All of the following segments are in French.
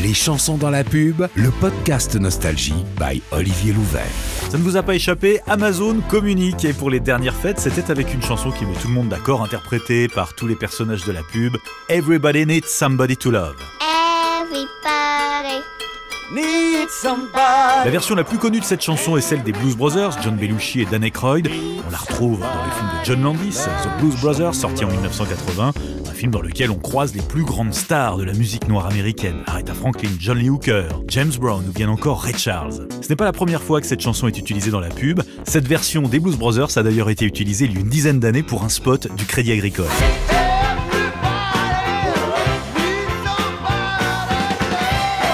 Les chansons dans la pub, le podcast Nostalgie by Olivier Louvet. Ça ne vous a pas échappé, Amazon communique et pour les dernières fêtes, c'était avec une chanson qui met tout le monde d'accord, interprétée par tous les personnages de la pub, Everybody Needs Somebody to Love. Everybody. La version la plus connue de cette chanson est celle des Blues Brothers, John Belushi et Dan Aykroyd. On la retrouve dans le film de John Landis, The Blues Brothers, sorti en 1980, un film dans lequel on croise les plus grandes stars de la musique noire américaine, Aretha Franklin, John Lee Hooker, James Brown ou bien encore Ray Charles. Ce n'est pas la première fois que cette chanson est utilisée dans la pub. Cette version des Blues Brothers a d'ailleurs été utilisée il y a une dizaine d'années pour un spot du Crédit Agricole.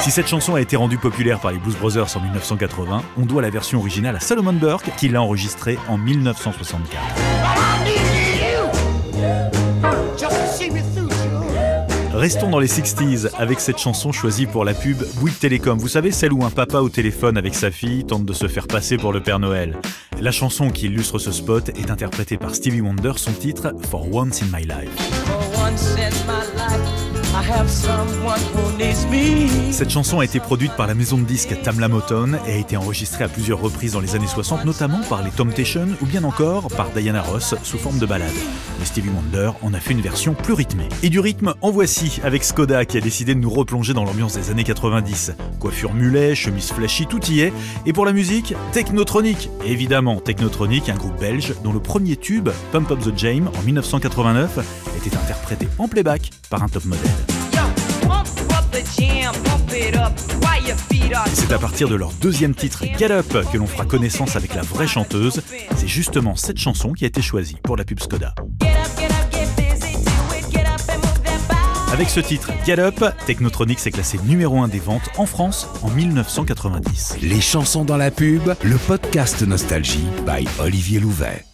Si cette chanson a été rendue populaire par les Blues Brothers en 1980, on doit la version originale à Solomon Burke qui l'a enregistrée en 1964. Restons dans les 60s avec cette chanson choisie pour la pub Bouygues Télécom. Vous savez, celle où un papa au téléphone avec sa fille tente de se faire passer pour le Père Noël. La chanson qui illustre ce spot est interprétée par Stevie Wonder, son titre For Once in My Life. Cette chanson a été produite par la maison de disques Tamla Motown et a été enregistrée à plusieurs reprises dans les années 60, notamment par les Temptations ou bien encore par Diana Ross sous forme de ballade. Mais Stevie Wonder en a fait une version plus rythmée. Et du rythme, en voici avec Skoda qui a décidé de nous replonger dans l'ambiance des années 90. Coiffure mulet, chemise flashy, tout y est. Et pour la musique, Technotronic. Évidemment, Technotronic, un groupe belge dont le premier tube, Pump Up the Jam, en 1989, était interprété en playback par un top modèle. C'est à partir de leur deuxième titre, Get Up, que l'on fera connaissance avec la vraie chanteuse. C'est justement cette chanson qui a été choisie pour la pub Skoda. Avec ce titre, Get Up, Technotronic s'est classé numéro 1 des ventes en France en 1990. Les chansons dans la pub, le podcast Nostalgie by Olivier Louvet.